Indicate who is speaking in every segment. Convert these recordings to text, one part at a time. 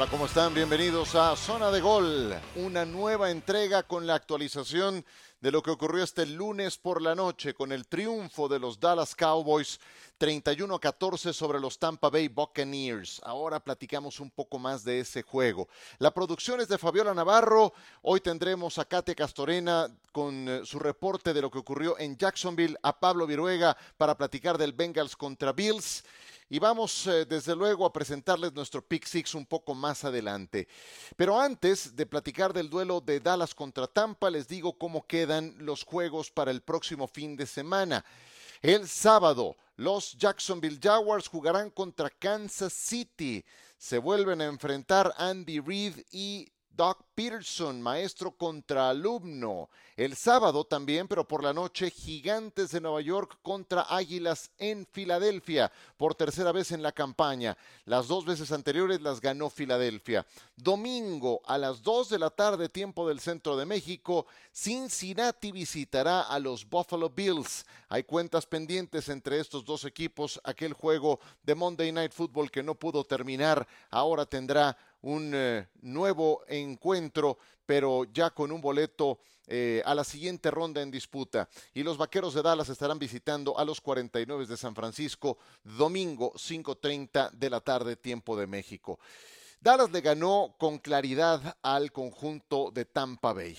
Speaker 1: Hola, ¿cómo están? Bienvenidos a Zona de Gol, una nueva entrega con la actualización de lo que ocurrió este lunes por la noche con el triunfo de los Dallas Cowboys 31 a 14 sobre los Tampa Bay Buccaneers. Ahora platicamos un poco más de ese juego. La producción es de Fabiola Navarro. Hoy tendremos a Kate Castorena con eh, su reporte de lo que ocurrió en Jacksonville, a Pablo Viruega para platicar del Bengals contra Bills y vamos eh, desde luego a presentarles nuestro Pick Six un poco más adelante. Pero antes de platicar del duelo de Dallas contra Tampa, les digo cómo quedan los juegos para el próximo fin de semana. El sábado, los Jacksonville Jaguars jugarán contra Kansas City. Se vuelven a enfrentar Andy Reid y Doc Peterson, maestro contra alumno. El sábado también, pero por la noche, Gigantes de Nueva York contra Águilas en Filadelfia, por tercera vez en la campaña. Las dos veces anteriores las ganó Filadelfia. Domingo a las 2 de la tarde, tiempo del centro de México, Cincinnati visitará a los Buffalo Bills. Hay cuentas pendientes entre estos dos equipos. Aquel juego de Monday Night Football que no pudo terminar, ahora tendrá un eh, nuevo encuentro, pero ya con un boleto eh, a la siguiente ronda en disputa. Y los Vaqueros de Dallas estarán visitando a los 49 de San Francisco domingo 5.30 de la tarde, tiempo de México. Dallas le ganó con claridad al conjunto de Tampa Bay.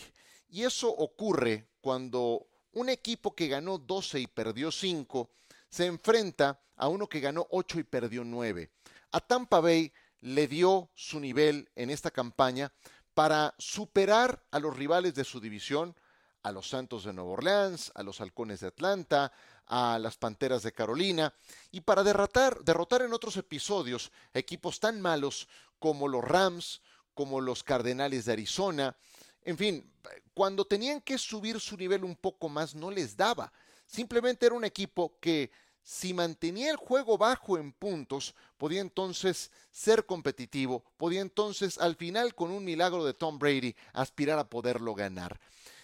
Speaker 1: Y eso ocurre cuando un equipo que ganó 12 y perdió 5 se enfrenta a uno que ganó 8 y perdió 9. A Tampa Bay le dio su nivel en esta campaña para superar a los rivales de su división, a los Santos de Nueva Orleans, a los Halcones de Atlanta, a las Panteras de Carolina, y para derrotar, derrotar en otros episodios equipos tan malos como los Rams, como los Cardenales de Arizona, en fin, cuando tenían que subir su nivel un poco más no les daba. Simplemente era un equipo que si mantenía el juego bajo en puntos, podía entonces ser competitivo, podía entonces al final con un milagro de Tom Brady aspirar a poderlo ganar.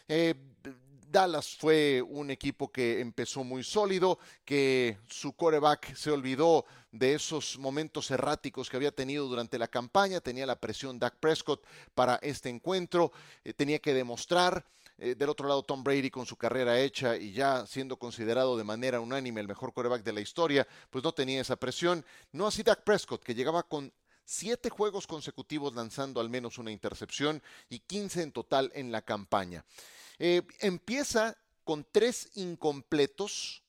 Speaker 1: Eh, Dallas fue un equipo que empezó muy sólido, que su coreback se olvidó de esos momentos erráticos que había tenido durante la campaña, tenía la presión Dak Prescott para este encuentro, eh, tenía que demostrar eh, del otro lado, Tom Brady con su carrera hecha y ya siendo considerado de manera unánime el mejor quarterback de la historia, pues no tenía esa presión. No así Dak Prescott, que llegaba con siete juegos consecutivos lanzando al menos una intercepción y 15 en total en la campaña. Eh, empieza con tres incompletos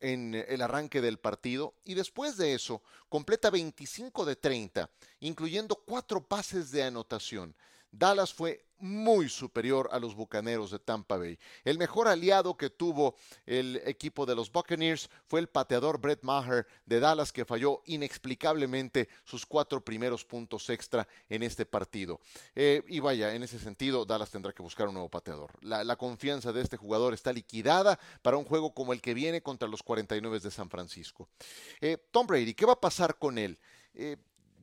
Speaker 1: en el arranque del partido y después de eso completa 25 de 30, incluyendo cuatro pases de anotación. Dallas fue muy superior a los Bucaneros de Tampa Bay. El mejor aliado que tuvo el equipo de los Buccaneers fue el pateador Brett Maher de Dallas que falló inexplicablemente sus cuatro primeros puntos extra en este partido. Eh, y vaya, en ese sentido Dallas tendrá que buscar un nuevo pateador. La, confianza de este jugador está liquidada para un juego como el que viene contra los 49 de San Francisco. Eh, Tom Brady, ¿qué va a pasar con él? Eh,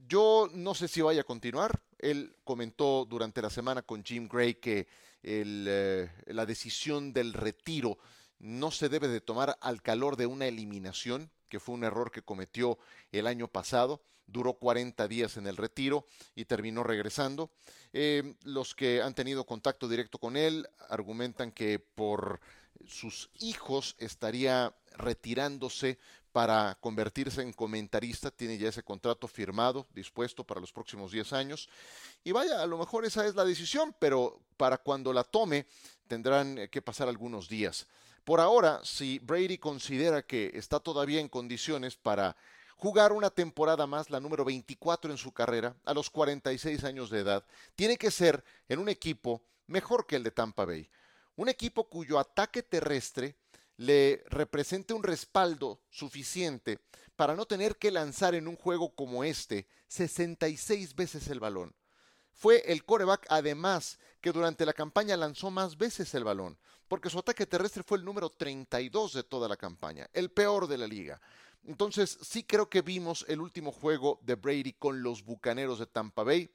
Speaker 1: yo no sé si vaya a continuar. Él comentó durante la semana con Jim Gray que eh, la decisión del retiro no se debe de tomar al calor de una eliminación, que fue un error que cometió el año pasado. Duró 40 días en el retiro y terminó regresando. Eh, los que han tenido contacto directo con él argumentan que por sus hijos estaría retirándose para convertirse en comentarista, tiene ya ese contrato firmado, dispuesto para los próximos 10 años. Y vaya, a lo mejor esa es la decisión, pero para cuando la tome tendrán que pasar algunos días. Por ahora, si Brady considera que está todavía en condiciones para jugar una temporada más, la número 24 en su carrera, a los 46 años de edad, tiene que ser en un equipo mejor que el de Tampa Bay. Un equipo cuyo ataque terrestre le represente un respaldo suficiente para no tener que lanzar en un juego como este 66 veces el balón. Fue el coreback además que durante la campaña lanzó más veces el balón, porque su ataque terrestre fue el número 32 de toda la campaña, el peor de la liga. Entonces sí creo que vimos el último juego de Brady con los Bucaneros de Tampa Bay.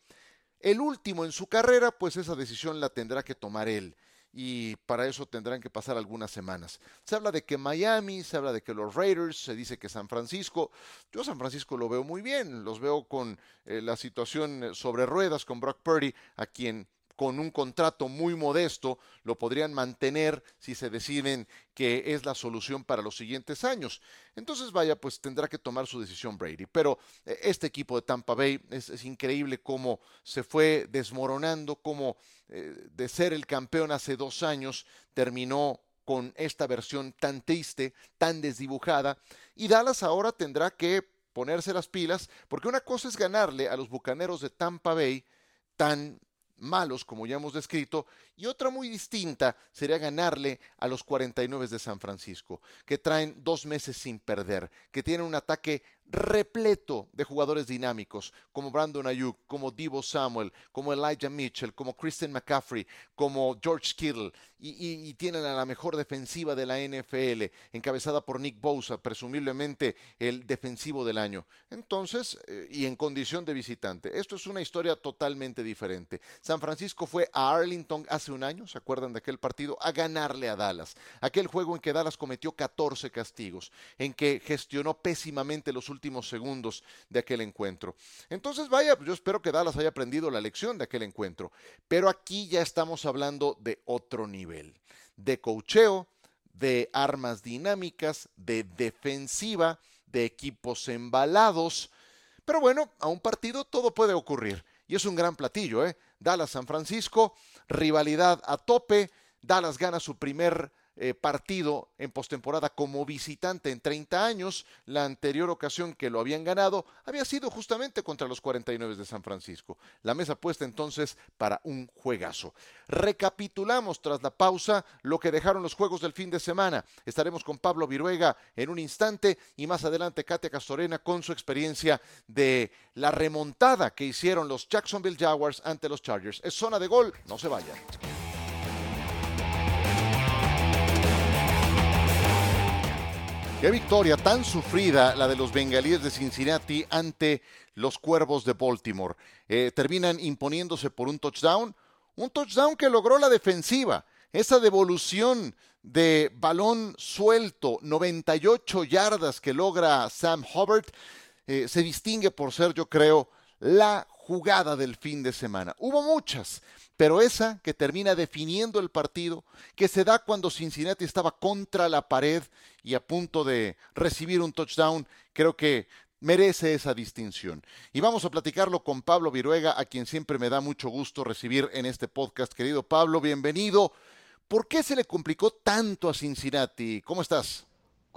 Speaker 1: El último en su carrera, pues esa decisión la tendrá que tomar él y para eso tendrán que pasar algunas semanas. Se habla de que Miami, se habla de que los Raiders, se dice que San Francisco. Yo San Francisco lo veo muy bien, los veo con eh, la situación sobre ruedas con Brock Purdy, a quien con un contrato muy modesto lo podrían mantener si se deciden que es la solución para los siguientes años. Entonces, vaya, pues tendrá que tomar su decisión Brady. Pero eh, este equipo de Tampa Bay es, increíble cómo se fue desmoronando, cómo eh, de ser el campeón hace dos años terminó con esta versión tan triste, tan desdibujada. Y Dallas ahora tendrá que ponerse las pilas, porque una cosa es ganarle a los Bucaneros de Tampa Bay tan malos, como ya hemos descrito, y otra muy distinta sería ganarle a los 49 de San Francisco, que traen dos meses sin perder, que tienen un ataque repleto de jugadores dinámicos, como Brandon Ayuk, como Divo Samuel, como Elijah Mitchell, como Christian McCaffrey, como George Kittle, y, tienen a la mejor defensiva de la NFL, encabezada por Nick Bosa, presumiblemente el defensivo del año. Entonces, eh, y en condición de visitante. Esto es una historia totalmente diferente. San Francisco fue a Arlington hace un año, ¿se acuerdan de aquel partido? A ganarle a Dallas. Aquel juego en que Dallas cometió 14 castigos, en que gestionó pésimamente los últimos segundos de aquel encuentro. Entonces, vaya, yo espero que Dallas haya aprendido la lección de aquel encuentro. Pero aquí ya estamos hablando de otro nivel, de cocheo, de armas dinámicas, de defensiva, de equipos embalados. Pero bueno, a un partido todo puede ocurrir. Y es un gran platillo, ¿eh? Dallas-San Francisco, rivalidad a tope. Dallas gana su primer eh, partido en postemporada como visitante en 30 años. La anterior ocasión que lo habían ganado había sido justamente contra los 49 de San Francisco. La mesa puesta entonces para un juegazo. Recapitulamos tras la pausa lo que dejaron los juegos del fin de semana. Estaremos con Pablo Viruega en un instante y más adelante Katia Castorena con su experiencia de la remontada que hicieron los Jacksonville Jaguars ante los Chargers. Es zona de gol, no se vayan. Qué victoria tan sufrida la de los bengalíes de Cincinnati ante los Cuervos de Baltimore. Eh, terminan imponiéndose por un touchdown, un touchdown que logró la defensiva. Esa devolución de balón suelto, 98 yardas que logra Sam Hubbard, eh, se distingue por ser, yo creo, la jugada del fin de semana. Hubo muchas, pero esa que termina definiendo el partido, que se da cuando Cincinnati estaba contra la pared y a punto de recibir un touchdown, creo que merece esa distinción. Y vamos a platicarlo con Pablo Viruega, a quien siempre me da mucho gusto recibir en este podcast. Querido Pablo, bienvenido. ¿Por qué se le complicó tanto a Cincinnati? ¿Cómo estás?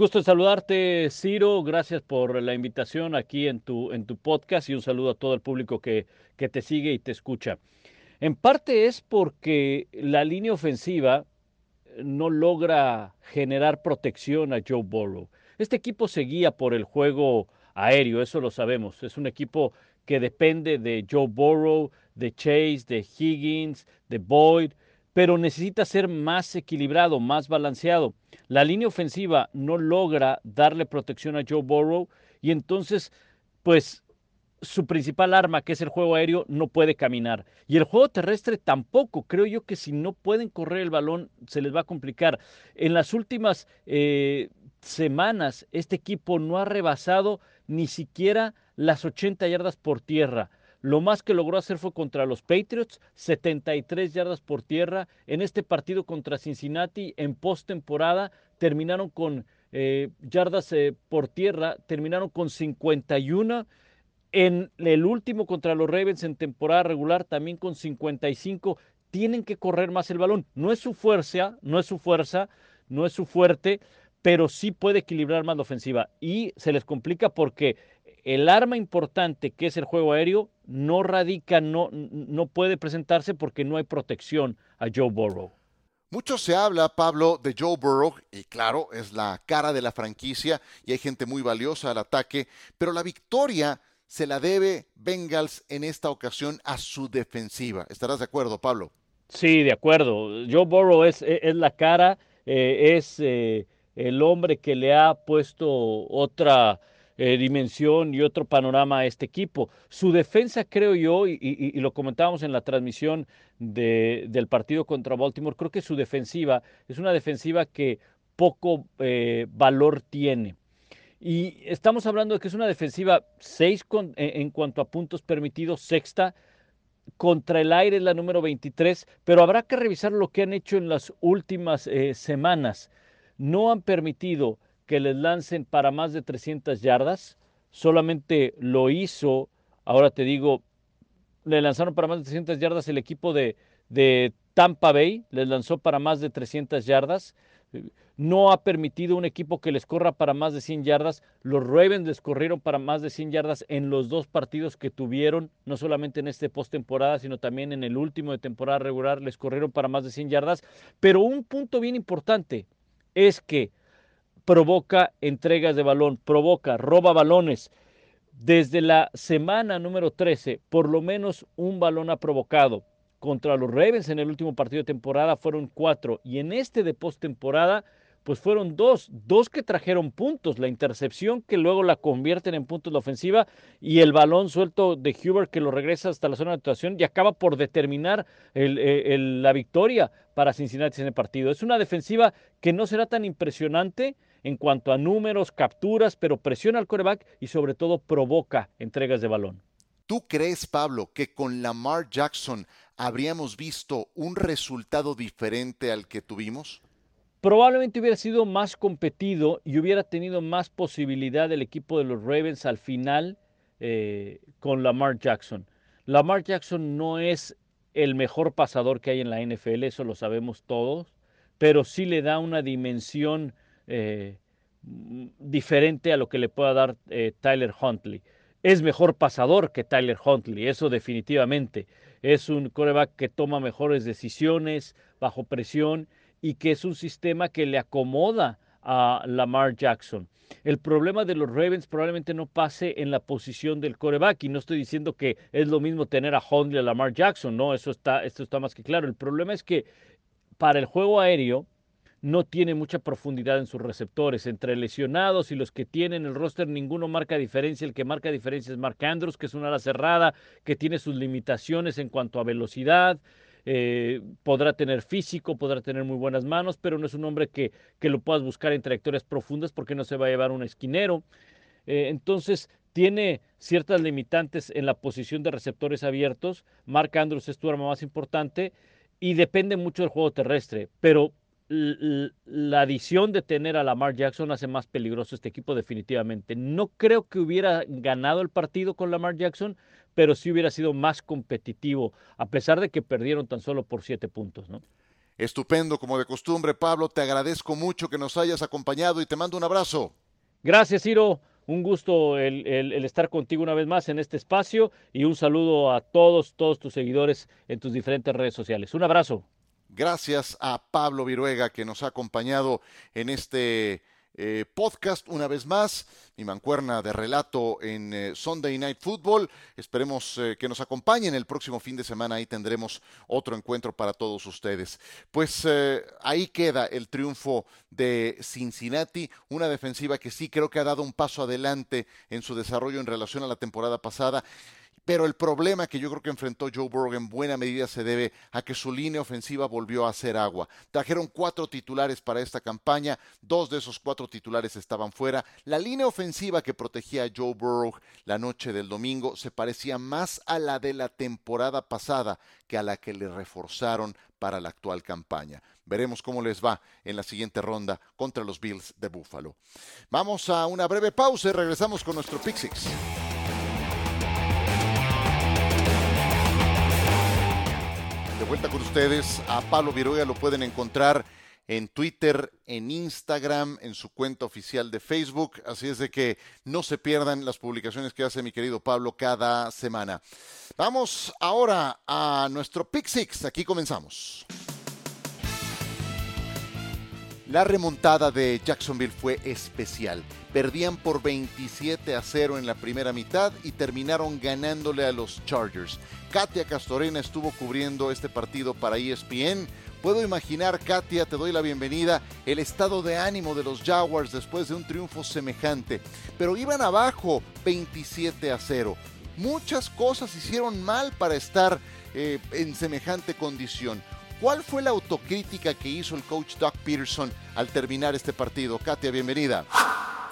Speaker 2: Gusto en saludarte, Ciro. Gracias por la invitación aquí en tu, en tu podcast y un saludo a todo el público que, que te sigue y te escucha. En parte es porque la línea ofensiva no logra generar protección a Joe Burrow. Este equipo se guía por el juego aéreo, eso lo sabemos. Es un equipo que depende de Joe Burrow, de Chase, de Higgins, de Boyd, pero necesita ser más equilibrado, más balanceado. La línea ofensiva no logra darle protección a Joe Burrow y entonces, pues su principal arma, que es el juego aéreo, no puede caminar. Y el juego terrestre tampoco. Creo yo que si no pueden correr el balón, se les va a complicar. En las últimas eh, semanas, este equipo no ha rebasado ni siquiera las 80 yardas por tierra. Lo más que logró hacer fue contra los Patriots, 73 yardas por tierra. En este partido contra Cincinnati, en postemporada, terminaron con eh, yardas eh, por tierra, terminaron con 51 en el último contra los Ravens en temporada regular, también con 55, tienen que correr más el balón. No es su fuerza, no es su fuerza, no es su fuerte, pero sí puede equilibrar más la ofensiva. Y se les complica porque el arma importante que es el juego aéreo no radica, no, no puede presentarse porque no hay protección a Joe Burrow.
Speaker 1: Mucho se habla, Pablo, de Joe Burrow, y claro, es la cara de la franquicia y hay gente muy valiosa al ataque, pero la victoria se la debe Bengals en esta ocasión a su defensiva. ¿Estarás de acuerdo, Pablo?
Speaker 2: Sí, de acuerdo. Joe Burrow es, es la cara, eh, es eh, el hombre que le ha puesto otra eh, dimensión y otro panorama a este equipo. Su defensa, creo yo, y, lo comentábamos en la transmisión del partido contra Baltimore, creo que su defensiva es una defensiva que poco eh, valor tiene. Y estamos hablando de que es una defensiva 6 en cuanto a puntos permitidos, sexta, contra el aire es la número 23, pero habrá que revisar lo que han hecho en las últimas eh, semanas. No han permitido que les lancen para más de 300 yardas, solamente lo hizo, ahora te digo, le lanzaron para más de 300 yardas el equipo de, de Tampa Bay, les lanzó para más de 300 yardas no ha permitido un equipo que les corra para más de 100 yardas. Los Ravens les corrieron para más de 100 yardas en los dos partidos que tuvieron, no solamente en este postemporada, sino también en el último de temporada regular, les corrieron para más de 100 yardas. Pero un punto bien importante es que provoca entregas de balón, provoca, roba balones. Desde la semana número 13, por lo menos un balón ha provocado. Contra los Ravens en el último partido de temporada fueron cuatro y en este de postemporada pues fueron dos, dos que trajeron puntos, la intercepción que luego la convierten en puntos de ofensiva y el balón suelto de Huber que lo regresa hasta la zona de actuación y acaba por determinar eh, la victoria para Cincinnati en el partido. Es una defensiva que no será tan impresionante en cuanto a números, capturas, pero presiona al coreback y sobre todo provoca entregas de balón.
Speaker 1: ¿Tú crees, Pablo, que con Lamar Jackson habríamos visto un resultado diferente al que tuvimos?
Speaker 2: probablemente hubiera sido más competido y hubiera tenido más posibilidad el equipo de los Ravens al final eh, con Lamar Jackson. Lamar Jackson no es el mejor pasador que hay en la NFL, eso lo sabemos todos, pero sí le da una dimensión eh, diferente a lo que le pueda dar eh, Tyler Huntley. Es mejor pasador que Tyler Huntley, eso definitivamente. Es un coreback que toma mejores decisiones bajo presión y que es un sistema que le acomoda a Lamar Jackson. El problema de los Ravens probablemente no pase en la posición del coreback y no estoy diciendo que es lo mismo tener a Hundley a Lamar Jackson, no, eso está, esto está más que claro. El problema es que para el juego aéreo no tiene mucha profundidad en sus receptores. Entre lesionados y los que tienen el roster, ninguno marca diferencia. El que marca diferencia es Mark Andrews, que es una ala cerrada, que tiene sus limitaciones en cuanto a velocidad. Eh, podrá tener físico, podrá tener muy buenas manos, pero no es un hombre que, que lo puedas buscar en trayectorias profundas porque no se va a llevar un esquinero. Eh, entonces, tiene ciertas limitantes en la posición de receptores abiertos. Mark Andrews es tu arma más importante y depende mucho del juego terrestre, pero la adición de tener a Lamar Jackson hace más peligroso este equipo definitivamente. No creo que hubiera ganado el partido con Lamar Jackson, pero sí hubiera sido más competitivo, a pesar de que perdieron tan solo por siete puntos, ¿no?
Speaker 1: Estupendo, como de costumbre, Pablo. Te agradezco mucho que nos hayas acompañado y te mando un abrazo.
Speaker 2: Gracias, Ciro. Un gusto el, el, estar contigo una vez más en este espacio y un saludo a todos, todos tus seguidores en tus diferentes redes sociales. Un abrazo.
Speaker 1: Gracias a Pablo Viruega que nos ha acompañado en este eh, podcast una vez más, mi mancuerna de relato en eh, Sunday Night Football. Esperemos eh, que nos acompañen el próximo fin de semana, ahí tendremos otro encuentro para todos ustedes. Pues ahí queda el triunfo de Cincinnati, una defensiva que sí creo que ha dado un paso adelante en su desarrollo en relación a la temporada pasada. Pero el problema que yo creo que enfrentó Joe Burrow en buena medida se debe a que su línea ofensiva volvió a hacer agua. Trajeron cuatro titulares para esta campaña, dos de esos cuatro titulares estaban fuera. La línea ofensiva que protegía a Joe Burrow la noche del domingo se parecía más a la de la temporada pasada que a la que le reforzaron para la actual campaña. Veremos cómo les va en la siguiente ronda contra los Bills de Buffalo. Vamos a una breve pausa y regresamos con nuestro Pick de vuelta con ustedes. A Pablo Viruega lo pueden encontrar en Twitter, en Instagram, en su cuenta oficial de Facebook. Así es de que no se pierdan las publicaciones que hace mi querido Pablo cada semana. Vamos ahora a nuestro Pick Six. Aquí comenzamos. La remontada de Jacksonville fue especial. Perdían por 27 a 0 en la primera mitad y terminaron ganándole a los Chargers. Katia Castorena estuvo cubriendo este partido para ESPN. Puedo imaginar, Katia, te doy la bienvenida, el estado de ánimo de los Jaguars después de un triunfo semejante. Pero iban abajo 27 a 0. Muchas cosas hicieron mal para estar eh, en semejante condición. ¿Cuál fue la autocrítica que hizo el coach Doug Peterson al terminar este partido? Katia, bienvenida.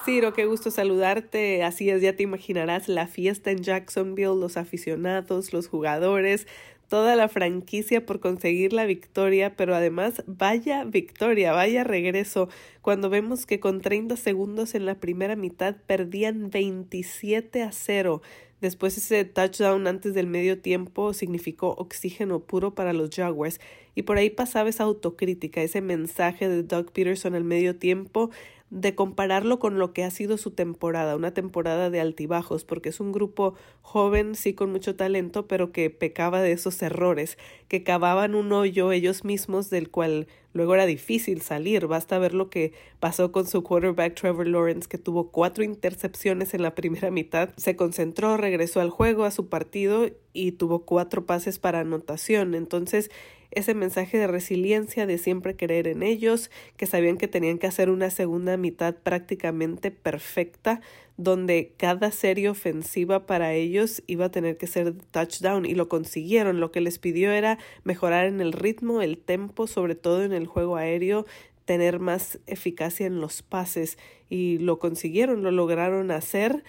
Speaker 3: Ciro, qué gusto saludarte. Así es, ya te imaginarás la fiesta en Jacksonville, los aficionados, los jugadores, toda la franquicia por conseguir la victoria, pero además vaya victoria, vaya regreso, cuando vemos que con 30 segundos en la primera mitad perdían 27 a 0. Después ese touchdown antes del medio tiempo significó oxígeno puro para los Jaguars. Y por ahí pasaba esa autocrítica, ese mensaje de Doug Peterson al medio tiempo de compararlo con lo que ha sido su temporada, una temporada de altibajos, porque es un grupo joven, sí con mucho talento, pero que pecaba de esos errores, que cavaban un hoyo ellos mismos del cual luego era difícil salir. Basta ver lo que pasó con su quarterback Trevor Lawrence, que tuvo cuatro intercepciones en la primera mitad, se concentró, regresó al juego, a su partido y tuvo cuatro pases para anotación. Entonces, ese mensaje de resiliencia, de siempre creer en ellos, que sabían que tenían que hacer una segunda mitad prácticamente perfecta, donde cada serie ofensiva para ellos iba a tener que ser touchdown y lo consiguieron. Lo que les pidió era mejorar en el ritmo, el tempo, sobre todo en el juego aéreo, tener más eficacia en los pases y lo consiguieron, lo lograron hacer.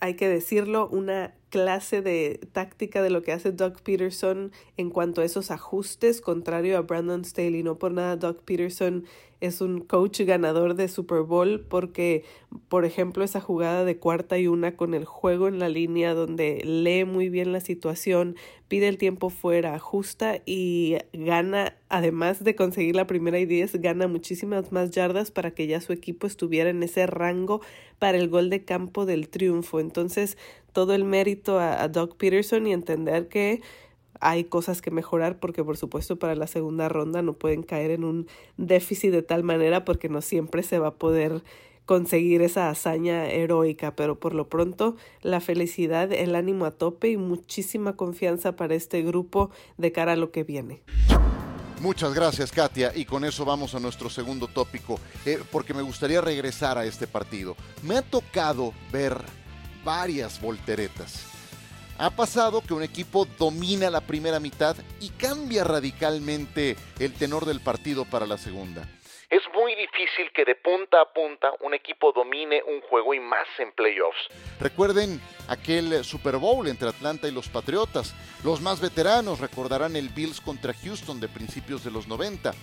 Speaker 3: Hay que decirlo, una clase de táctica de lo que hace Doug Peterson en cuanto a esos ajustes, contrario a Brandon Staley. No por nada Doug Peterson es un coach ganador de Super Bowl porque, por ejemplo, esa jugada de cuarta y una con el juego en la línea donde lee muy bien la situación, pide el tiempo fuera, ajusta y gana, además de conseguir la primera y diez, gana muchísimas más yardas para que ya su equipo estuviera en ese rango para el gol de campo del triunfo. Entonces, todo el mérito a, Doug Peterson y entender que hay cosas que mejorar porque por supuesto para la segunda ronda no pueden caer en un déficit de tal manera porque no siempre se va a poder conseguir esa hazaña heroica, pero por lo pronto la felicidad, el ánimo a tope y muchísima confianza para este grupo de cara a lo que viene.
Speaker 1: Muchas gracias, Katia. Y con eso vamos a nuestro segundo tópico, eh, porque me gustaría regresar a este partido. Me ha tocado ver varias volteretas. Ha pasado que un equipo domina la primera mitad y cambia radicalmente el tenor del partido para la segunda. Es muy difícil que de punta a punta un equipo domine un juego y más en playoffs. Recuerden aquel Super Bowl entre Atlanta y los Patriotas. Los más veteranos recordarán el Bills contra Houston de principios de los 90.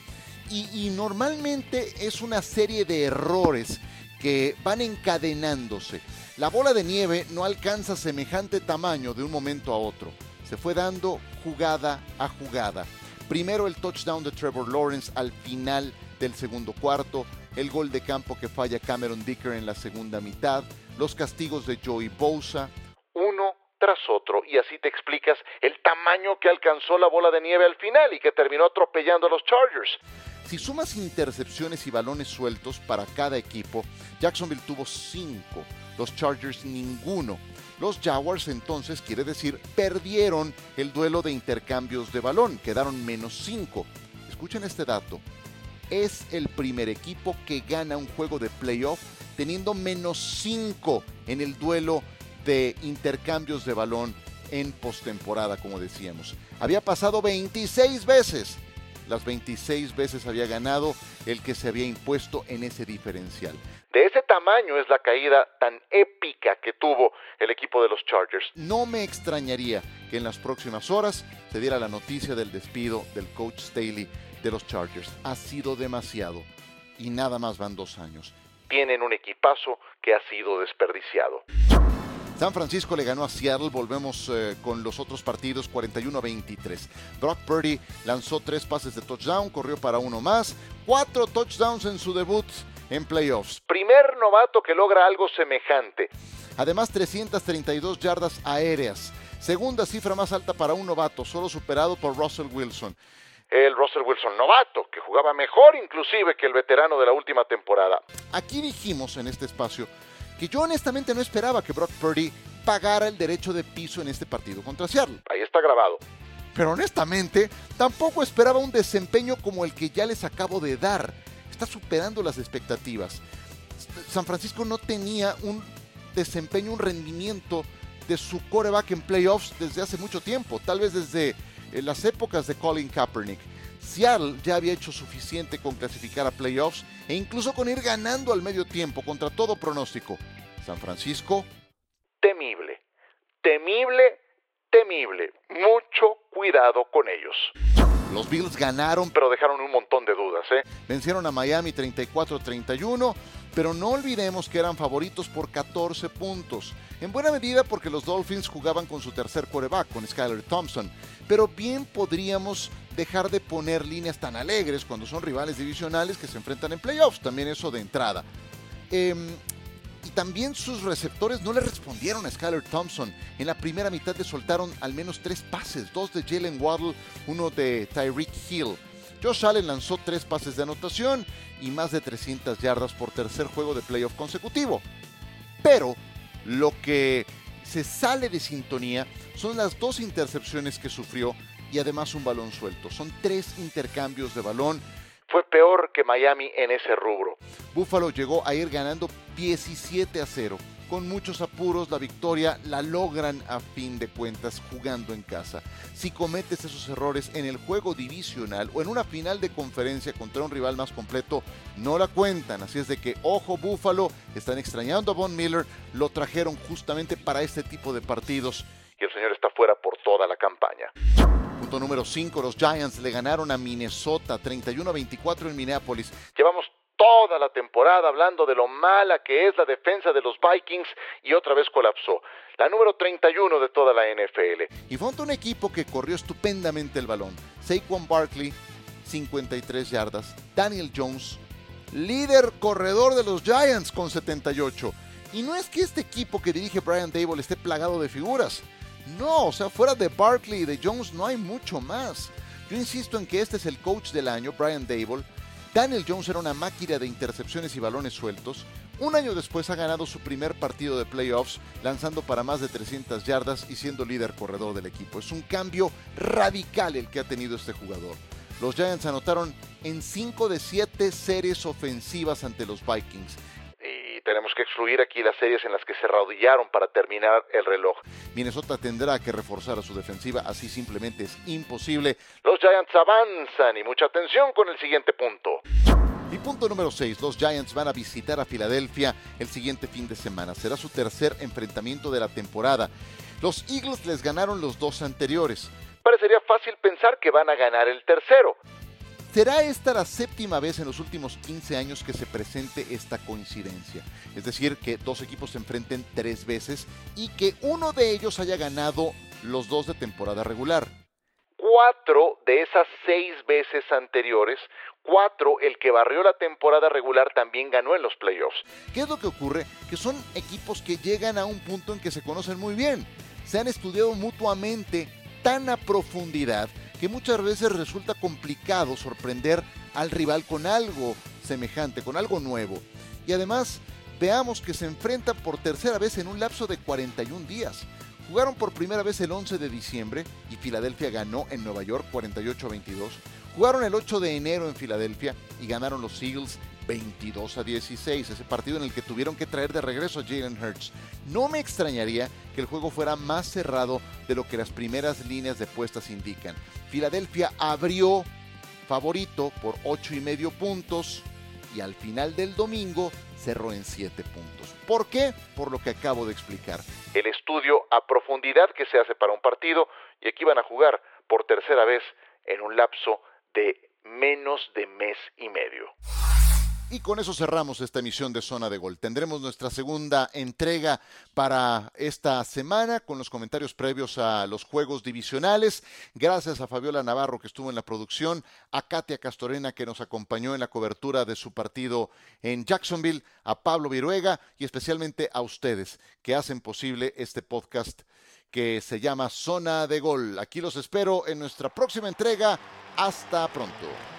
Speaker 1: Y, y normalmente es una serie de errores que van encadenándose. La bola de nieve no alcanza semejante tamaño de un momento a otro. Se fue dando jugada a jugada. Primero el touchdown de Trevor Lawrence al final del segundo cuarto, el gol de campo que falla Cameron Dicker en la segunda mitad, los castigos de Joey Bosa, uno tras otro, y así te explicas el tamaño que alcanzó la bola de nieve al final y que terminó atropellando a los Chargers. Si sumas intercepciones y balones sueltos para cada equipo, Jacksonville tuvo cinco los Chargers ninguno. Los Jaguars entonces, quiere decir, perdieron el duelo de intercambios de balón, quedaron menos 5. Escuchen este dato. Es el primer equipo que gana un juego de playoff teniendo menos 5 en el duelo de intercambios de balón en postemporada, como decíamos. Había pasado 26 veces. Las 26 veces había ganado el que se había impuesto en ese diferencial. De ese tamaño es la caída tan épica que tuvo el equipo de los Chargers. No me extrañaría que en las próximas horas se diera la noticia del despido del coach Staley de los Chargers. Ha sido demasiado y nada más van dos años. Tienen un equipazo que ha sido desperdiciado. San Francisco le ganó a Seattle, volvemos eh, con los otros partidos 41 a 23. Brock Purdy lanzó tres pases de touchdown, corrió para uno más, cuatro touchdowns en su debut en playoffs. Primer novato que logra algo semejante. Además, 332 yardas aéreas. Segunda cifra más alta para un novato, solo superado por Russell Wilson. el Russell Wilson novato, que jugaba mejor inclusive que el veterano de la última temporada. Aquí dijimos en este espacio que yo honestamente no esperaba que Brock Purdy pagara el derecho de piso en este partido contra Seattle. Ahí está grabado. Pero honestamente, tampoco esperaba un desempeño como el que ya les acabo de dar. Está superando las expectativas. San Francisco no tenía un desempeño, un rendimiento de su coreback en playoffs desde hace mucho tiempo, tal vez desde eh, las épocas de Colin Kaepernick. Seattle ya había hecho suficiente con clasificar a playoffs e incluso con ir ganando al medio tiempo contra todo pronóstico. San Francisco, temible, temible, temible. Mucho cuidado con ellos. Los Bills ganaron, pero dejaron un montón de dudas. ¿eh? Vencieron a Miami 34-31, pero no olvidemos que eran favoritos por 14 puntos. En buena medida porque los Dolphins jugaban con su tercer quarterback, con Skyler Thompson. Pero bien podríamos dejar de poner líneas tan alegres cuando son rivales divisionales que se enfrentan en playoffs. También eso de entrada. Em, y también sus receptores no le respondieron a Skyler Thompson. En la primera mitad le soltaron al menos tres pases, dos de Jalen Waddle, uno de Tyreek Hill. Josh Allen lanzó tres pases de anotación y más de 300 yardas por tercer juego de playoff consecutivo. Pero lo que se sale de sintonía son las dos intercepciones que sufrió y además un balón suelto. Son tres intercambios de balón fue peor que Miami en ese rubro. Buffalo llegó a ir ganando 17 a 0. Con muchos apuros la victoria la logran a fin de cuentas jugando en casa. Si cometes esos errores en el juego divisional o en una final de conferencia contra un rival más completo, no la cuentan. Así es de que, ojo Buffalo, están extrañando a Von Miller, lo trajeron justamente para este tipo de partidos y el señor está fuera por toda la campaña. Punto número 5, los Giants le ganaron a Minnesota 31 a 24 en Minneapolis. Llevamos toda la temporada hablando de lo mala que es la defensa de los Vikings y otra vez colapsó. La número 31 de toda la NFL. Y fue un equipo que corrió estupendamente el balón. Saquon Barkley, 53 yardas. Daniel Jones, líder corredor de los Giants con 78. Y no es que este equipo que dirige Brian Dable esté plagado de figuras. No, o sea, fuera de Barkley y de Jones no hay mucho más. Yo insisto en que este es el coach del año, Brian Dable. Daniel Jones era una máquina de intercepciones y balones sueltos. Un año después ha ganado su primer partido de playoffs, lanzando para más de 300 yardas y siendo líder corredor del equipo. Es un cambio radical el que ha tenido este jugador. Los Giants anotaron en 5 de 7 series ofensivas ante los Vikings tenemos que excluir aquí las series en las que se rodillaron para terminar el reloj. Minnesota tendrá que reforzar a su defensiva, así simplemente es imposible. Los Giants avanzan y mucha atención con el siguiente punto. Y punto número 6, los Giants van a visitar a Filadelfia el siguiente fin de semana. Será su tercer enfrentamiento de la temporada. Los Eagles les ganaron los dos anteriores. Parecería fácil pensar que van a ganar el tercero. ¿Será esta la séptima vez en los últimos 15 años que se presente esta coincidencia? Es decir, que dos equipos se enfrenten tres veces y que uno de ellos haya ganado los dos de temporada regular. Cuatro de esas seis veces anteriores, cuatro, el que barrió la temporada regular también ganó en los playoffs. ¿Qué es lo que ocurre? Que son equipos que llegan a un punto en que se conocen muy bien. Se han estudiado mutuamente tan a profundidad que muchas veces resulta complicado sorprender al rival con algo semejante, con algo nuevo. Y además, veamos que se enfrentan por tercera vez en un lapso de 41 días. Jugaron por primera vez el 11 de diciembre y Filadelfia ganó en Nueva York 48 a 22. Jugaron el 8 de enero en Filadelfia y ganaron los Eagles 22 a 16, ese partido en el que tuvieron que traer de regreso a Jalen Hurts. No me extrañaría que el juego fuera más cerrado de lo que las primeras líneas de puestas indican. Filadelfia abrió favorito por 8 y medio puntos y al final del domingo cerró en 7 puntos. ¿Por qué? Por lo que acabo de explicar. El estudio a profundidad que se hace para un partido y aquí van a jugar por tercera vez en un lapso de menos de mes y medio. Y con eso cerramos esta emisión de Zona de Gol. Tendremos nuestra segunda entrega para esta semana con los comentarios previos a los juegos divisionales. Gracias a Fabiola Navarro que estuvo en la producción, a Katia Castorena que nos acompañó en la cobertura de su partido en Jacksonville, a Pablo Viruega y especialmente a ustedes que hacen posible este podcast que se llama Zona de Gol. Aquí los espero en nuestra próxima entrega. Hasta pronto.